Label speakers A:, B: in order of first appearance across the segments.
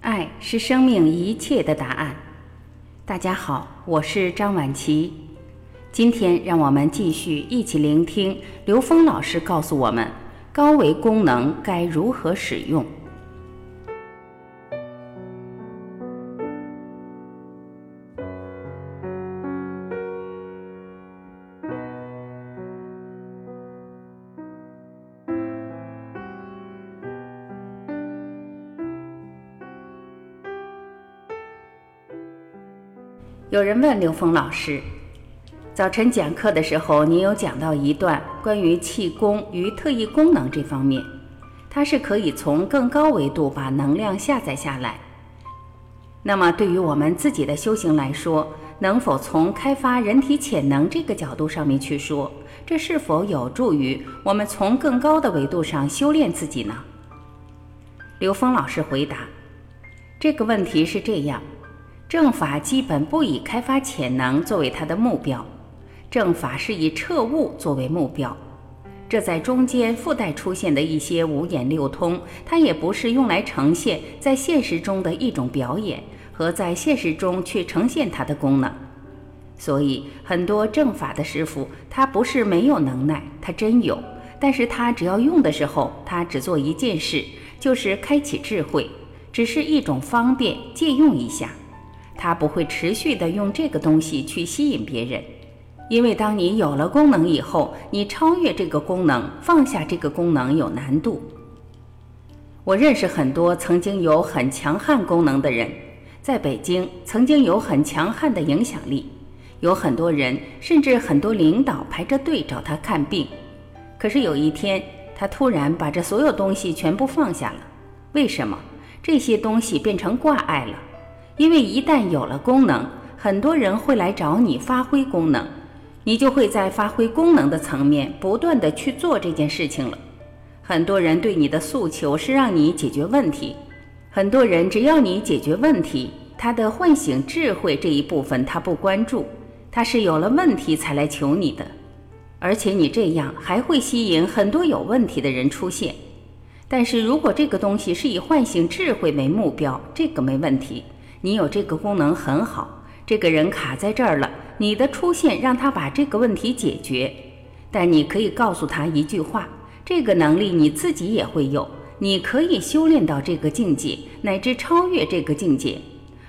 A: 爱是生命一切的答案。大家好，我是张晚琪。今天让我们继续一起聆听刘峰老师告诉我们，高维功能该如何使用。有人问刘峰老师，早晨讲课的时候，您有讲到一段关于气功与特异功能这方面，它是可以从更高维度把能量下载下来。那么，对于我们自己的修行来说，能否从开发人体潜能这个角度上面去说，这是否有助于我们从更高的维度上修炼自己呢？刘峰老师回答，这个问题是这样。正法基本不以开发潜能作为它的目标，正法是以彻悟作为目标。这在中间附带出现的一些五眼六通，它也不是用来呈现在现实中的一种表演和在现实中去呈现它的功能。所以，很多正法的师傅，他不是没有能耐，他真有，但是他只要用的时候，他只做一件事，就是开启智慧，只是一种方便借用一下。他不会持续的用这个东西去吸引别人，因为当你有了功能以后，你超越这个功能，放下这个功能有难度。我认识很多曾经有很强悍功能的人，在北京曾经有很强悍的影响力，有很多人甚至很多领导排着队找他看病，可是有一天他突然把这所有东西全部放下了，为什么？这些东西变成挂碍了。因为一旦有了功能，很多人会来找你发挥功能，你就会在发挥功能的层面不断的去做这件事情了。很多人对你的诉求是让你解决问题，很多人只要你解决问题，他的唤醒智慧这一部分他不关注，他是有了问题才来求你的，而且你这样还会吸引很多有问题的人出现。但是如果这个东西是以唤醒智慧为目标，这个没问题。你有这个功能很好，这个人卡在这儿了，你的出现让他把这个问题解决。但你可以告诉他一句话：这个能力你自己也会有，你可以修炼到这个境界，乃至超越这个境界。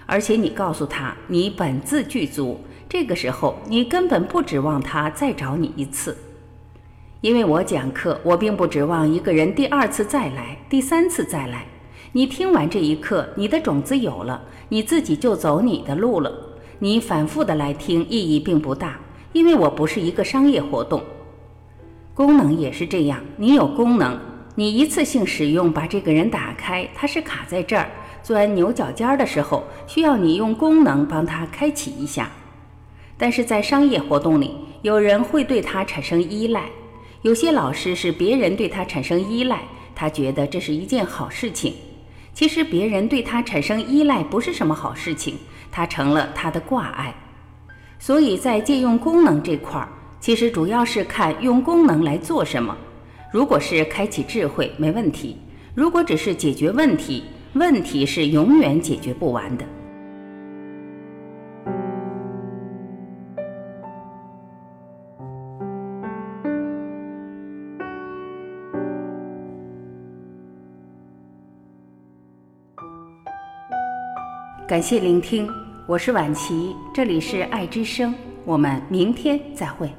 A: 而且你告诉他，你本自具足。这个时候，你根本不指望他再找你一次，因为我讲课，我并不指望一个人第二次再来，第三次再来。你听完这一课，你的种子有了，你自己就走你的路了。你反复的来听，意义并不大，因为我不是一个商业活动。功能也是这样，你有功能，你一次性使用把这个人打开，他是卡在这儿钻牛角尖的时候，需要你用功能帮他开启一下。但是在商业活动里，有人会对他产生依赖，有些老师是别人对他产生依赖，他觉得这是一件好事情。其实别人对他产生依赖不是什么好事情，他成了他的挂碍。所以在借用功能这块儿，其实主要是看用功能来做什么。如果是开启智慧，没问题；如果只是解决问题，问题是永远解决不完的。感谢聆听，我是婉琪，这里是爱之声，我们明天再会。